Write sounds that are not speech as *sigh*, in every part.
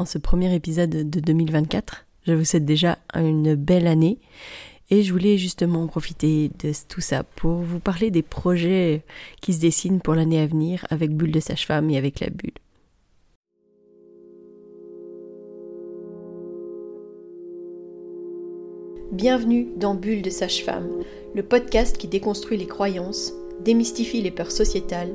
en ce premier épisode de 2024. Je vous souhaite déjà une belle année et je voulais justement profiter de tout ça pour vous parler des projets qui se dessinent pour l'année à venir avec Bulle de Sage-Femme et avec la Bulle. Bienvenue dans Bulle de Sage-Femme, le podcast qui déconstruit les croyances, démystifie les peurs sociétales,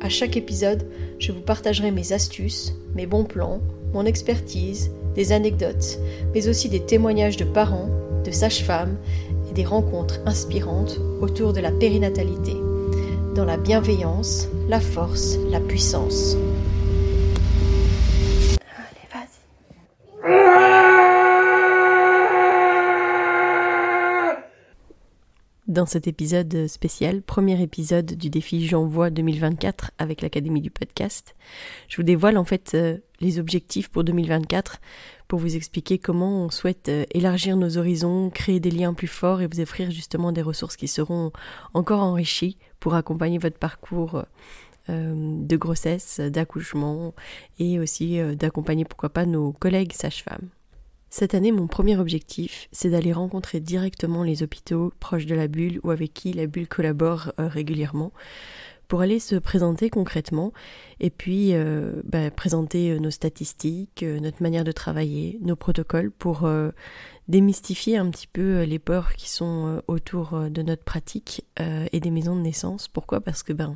À chaque épisode, je vous partagerai mes astuces, mes bons plans, mon expertise, des anecdotes, mais aussi des témoignages de parents de sages-femmes et des rencontres inspirantes autour de la périnatalité, dans la bienveillance, la force, la puissance. Dans cet épisode spécial, premier épisode du défi J'envoie 2024 avec l'Académie du podcast, je vous dévoile en fait euh, les objectifs pour 2024 pour vous expliquer comment on souhaite euh, élargir nos horizons, créer des liens plus forts et vous offrir justement des ressources qui seront encore enrichies pour accompagner votre parcours euh, de grossesse, d'accouchement et aussi d'accompagner pourquoi pas nos collègues sages-femmes. Cette année, mon premier objectif, c'est d'aller rencontrer directement les hôpitaux proches de la bulle ou avec qui la bulle collabore euh, régulièrement pour aller se présenter concrètement et puis euh, bah, présenter euh, nos statistiques, notre manière de travailler, nos protocoles pour démystifier un petit peu les peurs qui sont autour de notre pratique et des maisons de naissance. Pourquoi? Parce que ben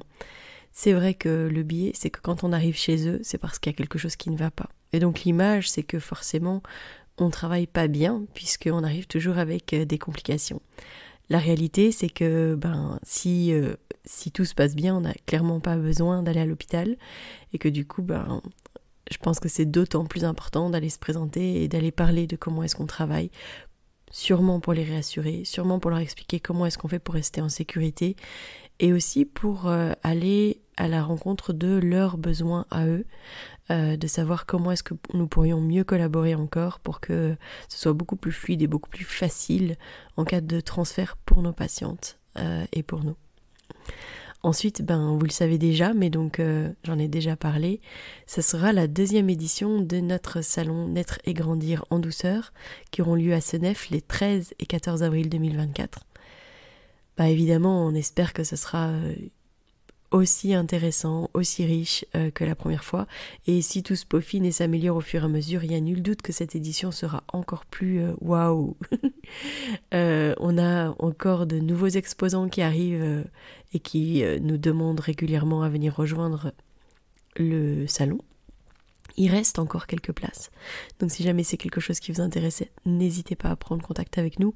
c'est vrai que le biais, c'est que quand on arrive chez eux, c'est parce qu'il y a quelque chose qui ne va pas. Et donc l'image, c'est que forcément, on travaille pas bien puisqu'on arrive toujours avec euh, des complications. La réalité, c'est que ben, si, euh, si tout se passe bien, on n'a clairement pas besoin d'aller à l'hôpital et que du coup, ben, je pense que c'est d'autant plus important d'aller se présenter et d'aller parler de comment est-ce qu'on travaille, sûrement pour les réassurer, sûrement pour leur expliquer comment est-ce qu'on fait pour rester en sécurité et aussi pour euh, aller à la rencontre de leurs besoins à eux, euh, de savoir comment est-ce que nous pourrions mieux collaborer encore pour que ce soit beaucoup plus fluide et beaucoup plus facile en cas de transfert pour nos patientes euh, et pour nous. Ensuite, ben, vous le savez déjà, mais donc j'en ai déjà parlé, ce sera la deuxième édition de notre salon Naître et Grandir en douceur, qui auront lieu à Senef les 13 et 14 avril 2024. Bah évidemment, on espère que ce sera aussi intéressant, aussi riche euh, que la première fois. Et si tout se peaufine et s'améliore au fur et à mesure, il n'y a nul doute que cette édition sera encore plus euh, waouh. *laughs* Euh, on a encore de nouveaux exposants qui arrivent et qui nous demandent régulièrement à venir rejoindre le salon. Il reste encore quelques places. Donc si jamais c'est quelque chose qui vous intéresse, n'hésitez pas à prendre contact avec nous.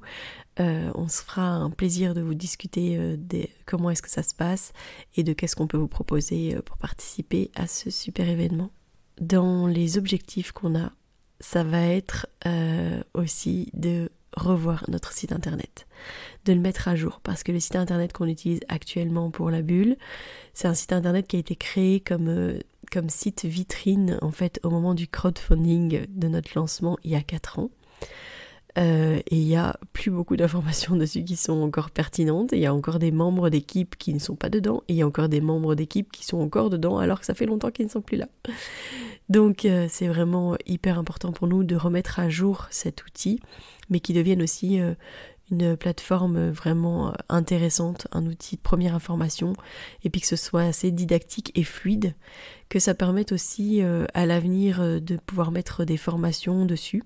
Euh, on se fera un plaisir de vous discuter euh, de comment est-ce que ça se passe et de qu'est-ce qu'on peut vous proposer euh, pour participer à ce super événement. Dans les objectifs qu'on a, ça va être aussi de revoir notre site internet, de le mettre à jour parce que le site internet qu'on utilise actuellement pour la bulle, c'est un site internet qui a été créé comme comme site vitrine en fait au moment du crowdfunding de notre lancement il y a 4 ans. Euh, et il y a plus beaucoup d'informations *laughs* dessus qui sont encore pertinentes. Il y a encore des membres d'équipe qui ne sont pas dedans. Et il y a encore des membres d'équipe qui sont encore dedans alors que ça fait longtemps qu'ils ne sont plus là. Donc euh, c'est vraiment hyper important pour nous de remettre à jour cet outil, mais qui devienne aussi euh, une plateforme vraiment euh, intéressante, un outil de première information, et puis que ce soit assez didactique et fluide, que ça permette aussi euh, à l'avenir euh, de pouvoir mettre des formations dessus,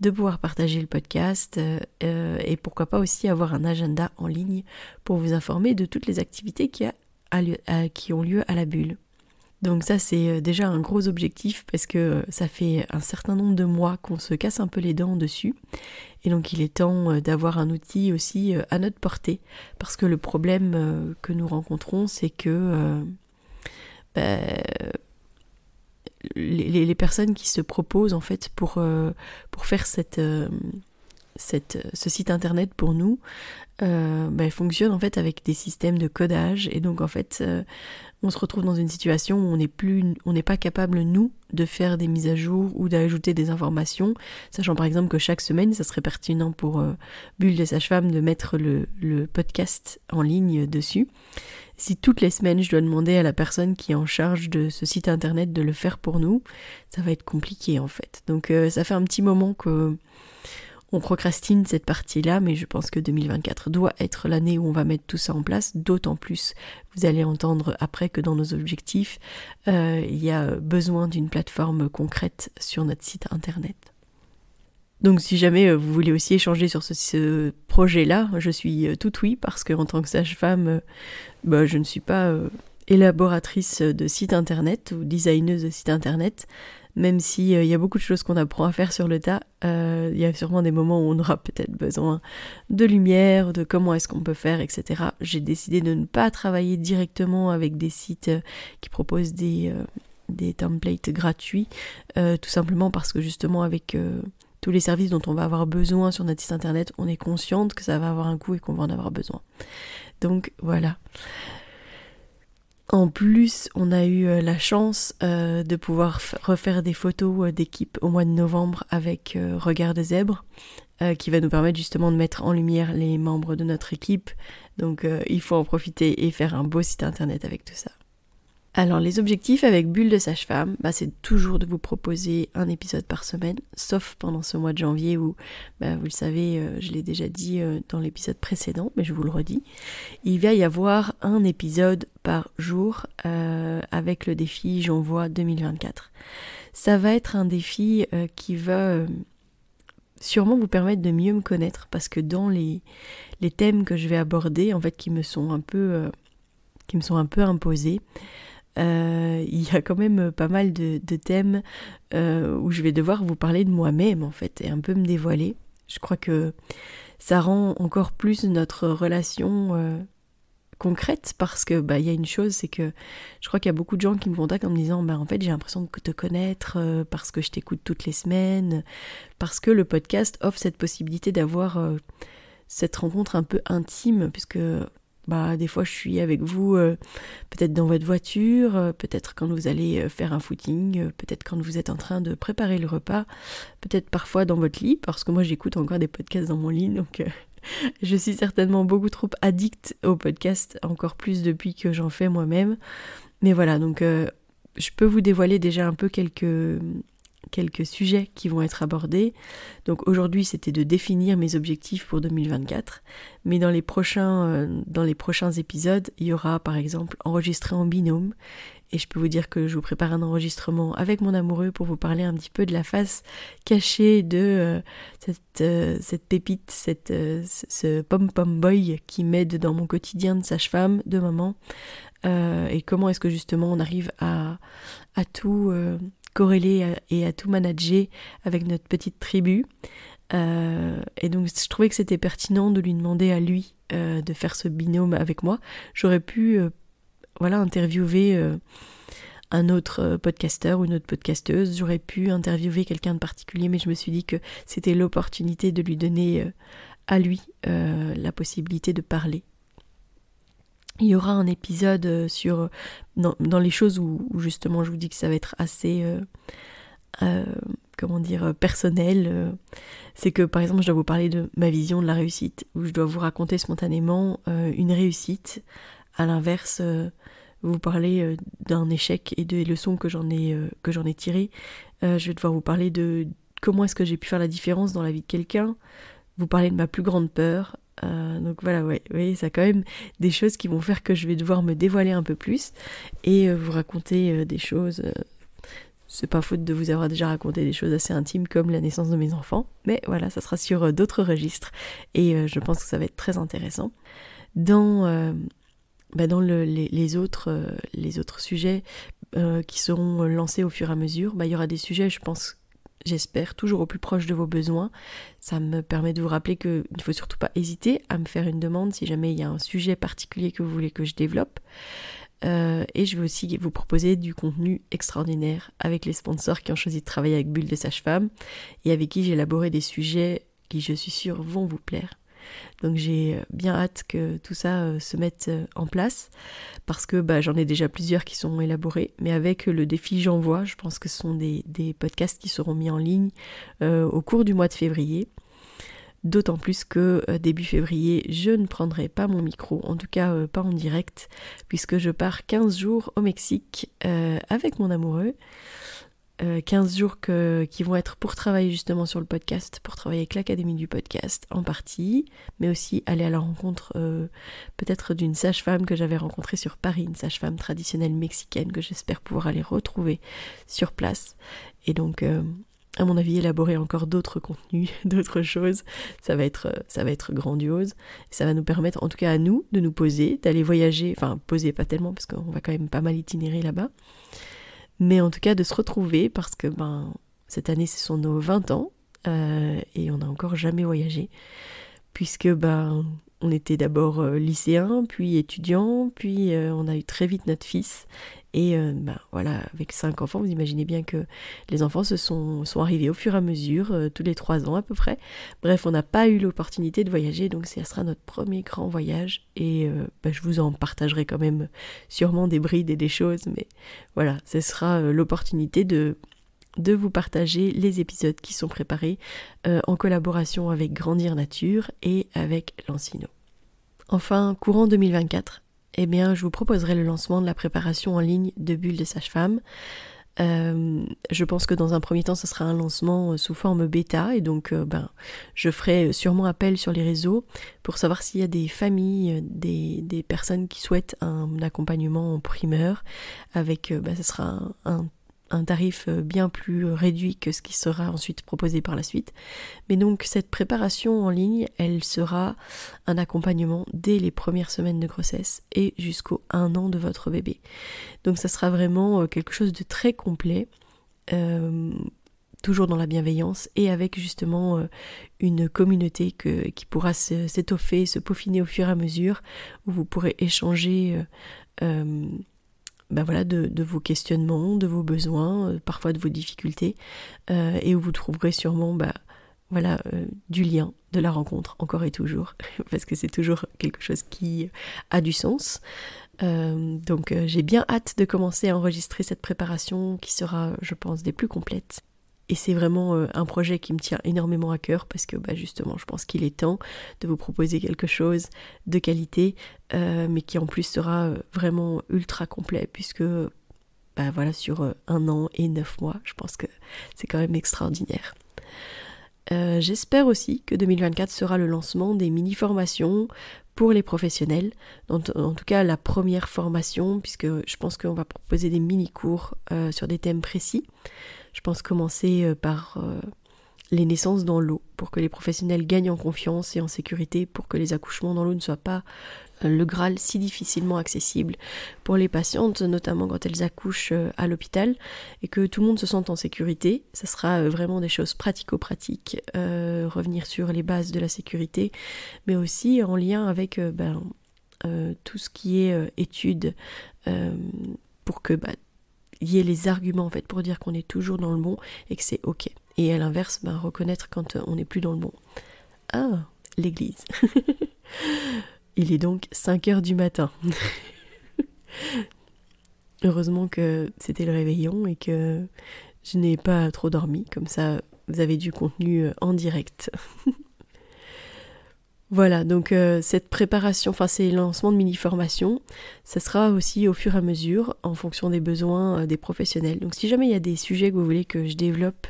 de pouvoir partager le podcast, et pourquoi pas aussi avoir un agenda en ligne pour vous informer de toutes les activités qui, ont lieu à la bulle. Donc ça c'est euh, déjà un gros objectif parce que euh, ça fait un certain nombre de mois qu'on se casse un peu les dents dessus. Et donc il est temps euh, d'avoir un outil aussi à notre portée. Parce que le problème que nous rencontrons c'est que ben, les, personnes qui se proposent en fait pour, pour faire cette, cette, ce site internet pour nous, euh, bah, fonctionnent en fait avec des systèmes de codage et donc en fait on se retrouve dans une situation où on n'est plus, on n'est pas capable nous de faire des mises à jour ou d'ajouter des informations, sachant par exemple que chaque semaine, ça serait pertinent pour euh, Bulle des sages-femmes de mettre le, podcast en ligne dessus. Si toutes les semaines je dois demander à la personne qui est en charge de ce site internet de le faire pour nous, ça va être compliqué en fait. Donc euh, ça fait un petit moment que on procrastine cette partie-là, mais je pense que 2024 doit être l'année où on va mettre tout ça en place, d'autant plus, vous allez entendre après que dans nos objectifs, euh, il y a besoin d'une plateforme concrète sur notre site internet. Donc si jamais euh, vous voulez aussi échanger sur ce, projet-là, je suis euh, tout oui parce que en tant que sage-femme, bah, je ne suis pas élaboratrice de site internet ou designeuse de site internet, même s'il euh, y a beaucoup de choses qu'on apprend à faire sur le tas, euh, il y a sûrement des moments où on aura peut-être besoin de lumière, de comment est-ce qu'on peut faire, etc. J'ai décidé de ne pas travailler directement avec des sites euh, qui proposent des, des templates gratuits, tout simplement parce que justement avec tous les services dont on va avoir besoin sur notre site internet, on est consciente que ça va avoir un coût et qu'on va en avoir besoin. Donc voilà. En plus, on a eu euh, la chance euh, de pouvoir refaire des photos euh, d'équipe au mois de novembre avec Regard de Zèbre, qui va nous permettre justement de mettre en lumière les membres de notre équipe. Donc il faut en profiter et faire un beau site internet avec tout ça. Alors les objectifs avec Bulle de Sage-Femme, bah, c'est toujours de vous proposer un épisode par semaine, sauf pendant ce mois de janvier où, bah, vous le savez, euh, je l'ai déjà dit euh, dans l'épisode précédent, mais je vous le redis, il va y avoir un épisode par jour euh, avec le défi J'envoie 2024. Ça va être un défi qui va sûrement vous permettre de mieux me connaître parce que dans les, les thèmes que je vais aborder, en fait, qui me sont un peu, qui me sont un peu imposés, euh, il y a quand même pas mal de, thèmes euh, où je vais devoir vous parler de moi-même en fait et un peu me dévoiler. Je crois que ça rend encore plus notre relation euh, concrète parce que bah il y a une chose c'est que je crois qu'il y a beaucoup de gens qui me contactent en me disant bah en fait j'ai l'impression de te connaître parce que je t'écoute toutes les semaines parce que le podcast offre cette possibilité d'avoir cette rencontre un peu intime puisque bah, des fois, je suis avec vous, euh, peut-être dans votre voiture, euh, peut-être quand vous allez euh, faire un footing, peut-être quand vous êtes en train de préparer le repas, peut-être parfois dans votre lit, parce que moi j'écoute encore des podcasts dans mon lit, donc *laughs* je suis certainement beaucoup trop addict aux podcasts, encore plus depuis que j'en fais moi-même. Mais voilà, donc je peux vous dévoiler déjà un peu quelques quelques sujets qui vont être abordés. Donc aujourd'hui c'était de définir mes objectifs pour 2024, mais dans les prochains, euh, dans les prochains épisodes, il y aura par exemple enregistré en binôme, et je peux vous dire que je vous prépare un enregistrement avec mon amoureux pour vous parler un petit peu de la face cachée de euh, cette, euh, cette, pépite, cette, ce pom-pom boy qui m'aide dans mon quotidien de sage-femme, de maman, et comment est-ce que justement on arrive à, à tout corréler et à tout manager avec notre petite tribu. Euh, et donc je trouvais que c'était pertinent de lui demander à lui euh, de faire ce binôme avec moi. J'aurais pu euh, voilà interviewer un autre podcasteur ou une autre podcasteuse, j'aurais pu interviewer quelqu'un de particulier, mais je me suis dit que c'était l'opportunité de lui donner à lui la possibilité de parler il y aura un épisode euh, sur dans, les choses où, justement je vous dis que ça va être assez euh, euh, comment dire personnel. c'est que par exemple je dois vous parler de ma vision de la réussite, où je dois vous raconter spontanément une réussite. À l'inverse, vous parler d'un échec et des leçons que j'en ai que j'en ai tirées. je vais devoir vous parler de comment est-ce que j'ai pu faire la différence dans la vie de quelqu'un. Vous parler de ma plus grande peur, euh, donc voilà, ouais, ça a quand même des choses qui vont faire que je vais devoir me dévoiler un peu plus et euh, vous raconter euh, des choses. c'est pas faute de vous avoir déjà raconté des choses assez intimes comme la naissance de mes enfants, mais voilà, ça sera sur d'autres registres et je pense que ça va être très intéressant. Dans, bah dans le, les, autres, les autres sujets qui seront lancés au fur et à mesure, bah, il y aura des sujets, je pense, j'espère, toujours au plus proche de vos besoins. Ça me permet de vous rappeler qu'il ne faut surtout pas hésiter à me faire une demande si jamais il y a un sujet particulier que vous voulez que je développe. et je vais aussi vous proposer du contenu extraordinaire avec les sponsors qui ont choisi de travailler avec Bulle de Sage-Femme et avec qui j'ai élaboré des sujets qui, je suis sûre, vont vous plaire. Donc j'ai bien hâte que tout ça euh, se mette euh, en place parce que bah, j'en ai déjà plusieurs qui sont élaborés, mais avec le défi J'envoie, je pense que ce sont des, podcasts qui seront mis en ligne euh, au cours du mois de février. D'autant plus que début février, je ne prendrai pas mon micro, en tout cas pas en direct, puisque je pars 15 jours au Mexique avec mon amoureux. 15 euh, jours qui vont être pour travailler justement sur le podcast, pour travailler avec l'Académie du podcast en partie, mais aussi aller à la rencontre euh, peut-être d'une sage-femme que j'avais rencontrée sur Paris, une sage-femme traditionnelle mexicaine que j'espère pouvoir aller retrouver sur place. Et donc, euh, à mon avis, élaborer encore d'autres contenus, *laughs* d'autres choses, ça va être, ça va être grandiose. ça va nous permettre, en tout cas à nous, de nous poser, d'aller voyager, enfin poser pas tellement parce qu'on va quand même pas mal itinérer là-bas mais en tout cas de se retrouver parce que ben, cette année ce sont nos 20 ans euh, et on n'a encore jamais voyagé. Puisque ben, on était d'abord euh, lycéen, puis étudiant, puis euh, on a eu très vite notre fils. Et ben, voilà, avec cinq enfants, vous imaginez bien que les enfants se sont, arrivés au fur et à mesure, tous les trois ans à peu près. Bref, on n'a pas eu l'opportunité de voyager, donc ce sera notre premier grand voyage. Et ben, je vous en partagerai quand même sûrement des brides et des choses, mais voilà, ce sera l'opportunité de de vous partager les épisodes qui sont préparés euh, en collaboration avec Grandir Nature et avec Lancino. Enfin, courant 2024, eh bien, je vous proposerai le lancement de la préparation en ligne de Bulles de Sage-Femme. Euh, je pense que dans un premier temps, ce sera un lancement euh, sous forme bêta et donc ben, je ferai sûrement appel sur les réseaux pour savoir s'il y a des familles, des, personnes qui souhaitent un accompagnement en primeur avec, ben, ce sera un un tarif euh, bien plus euh, réduit que ce qui sera ensuite proposé par la suite. Mais donc cette préparation en ligne, elle sera un accompagnement dès les premières semaines de grossesse et jusqu'au un an de votre bébé. Donc ça sera vraiment euh, quelque chose de très complet. toujours dans la bienveillance et avec justement une communauté qui pourra s'étoffer, se, peaufiner au fur et à mesure, où vous pourrez échanger bah de, vos questionnements, de vos besoins, euh, parfois de vos difficultés, euh, et où vous trouverez sûrement bah, voilà, euh, du lien, de la rencontre, encore et toujours, *laughs* parce que c'est toujours quelque chose qui a du sens. donc j'ai bien hâte de commencer à enregistrer cette préparation qui sera, je pense, des plus complètes. Et c'est vraiment euh, un projet qui me tient énormément à cœur parce que bah, justement, je pense qu'il est temps de vous proposer quelque chose de qualité, euh, mais qui en plus sera euh, vraiment ultra complet puisque bah, voilà, sur un an et neuf mois, je pense que c'est quand même extraordinaire. J'espère aussi que 2024 sera le lancement des mini-formations pour les professionnels, en, en, tout cas la première formation, puisque je pense qu'on va proposer des mini-cours sur des thèmes précis. Je pense commencer euh, par euh, les naissances dans l'eau, pour que les professionnels gagnent en confiance et en sécurité, pour que les accouchements dans l'eau ne soient pas euh, le Graal si difficilement accessible pour les patientes, notamment quand elles accouchent à l'hôpital, et que tout le monde se sente en sécurité. Ça sera vraiment des choses pratico-pratiques, revenir sur les bases de la sécurité, mais aussi en lien avec ben, tout ce qui est études, pour que bah, y ait les arguments en fait pour dire qu'on est toujours dans le bon et que c'est ok. Et à l'inverse, ben, reconnaître quand euh, on n'est plus dans le bon. Ah, l'église. *laughs* Il est donc 5 heures du matin. *laughs* Heureusement que c'était le réveillon et que je n'ai pas trop dormi, comme ça vous avez du contenu euh, en direct. *laughs* Voilà, donc euh, cette préparation, enfin ces lancements de mini-formation, ça sera aussi au fur et à mesure en fonction des besoins euh, des professionnels. Donc si jamais il y a des sujets que vous voulez que je développe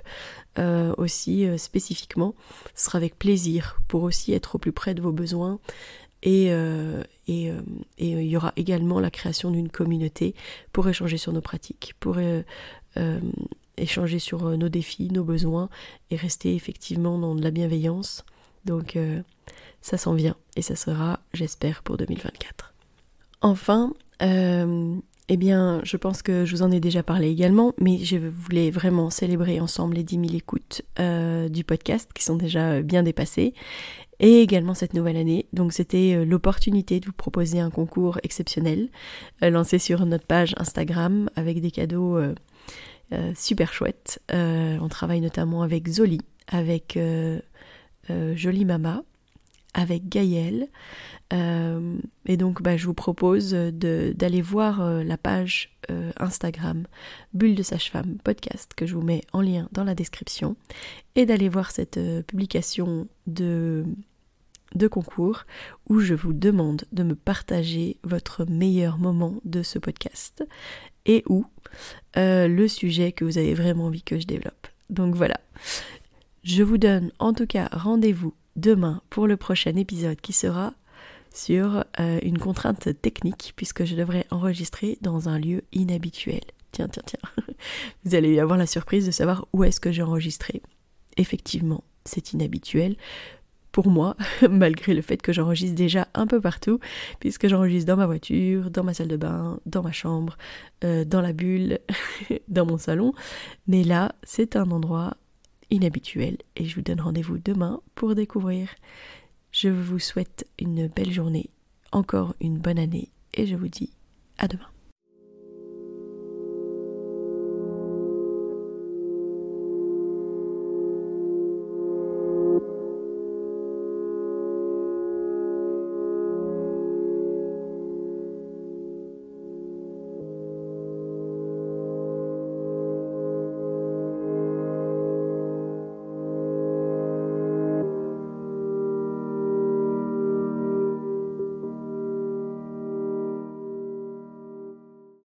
euh, aussi spécifiquement, ce sera avec plaisir pour aussi être au plus près de vos besoins. Et, et, il y aura également la création d'une communauté pour échanger sur nos pratiques, pour échanger sur nos défis, nos besoins et rester effectivement dans de la bienveillance. Donc ça s'en vient et ça sera, j'espère, pour 2024. Enfin, euh, eh bien, je pense que je vous en ai déjà parlé également, mais je voulais vraiment célébrer ensemble les 10 000 écoutes euh, du podcast qui sont déjà bien dépassées. et également cette nouvelle année. Donc c'était euh, l'opportunité de vous proposer un concours exceptionnel euh, lancé sur notre page Instagram avec des cadeaux euh, super chouettes. on travaille notamment avec Zoli, avec Jolie Mama, avec Gaëlle. et donc bah, je vous propose d'aller voir la page Instagram Bulle de Sage-Femme podcast que je vous mets en lien dans la description et d'aller voir cette publication de de concours où je vous demande de me partager votre meilleur moment de ce podcast et où euh, le sujet que vous avez vraiment envie que je développe. Donc voilà. Je vous donne en tout cas rendez-vous demain pour le prochain épisode qui sera sur euh, une contrainte technique puisque je devrais enregistrer dans un lieu inhabituel. Tiens, tiens, tiens. *laughs* Vous allez avoir la surprise de savoir où est-ce que j'ai enregistré. Effectivement, c'est inhabituel pour moi, *laughs* malgré le fait que j'enregistre déjà un peu partout, puisque j'enregistre dans ma voiture, dans ma salle de bain, dans ma chambre, euh, dans la bulle, *laughs* dans mon salon. Mais là, c'est un endroit inhabituel et je vous donne rendez-vous demain pour découvrir. Je vous souhaite une belle journée, encore une bonne année et je vous dis à demain.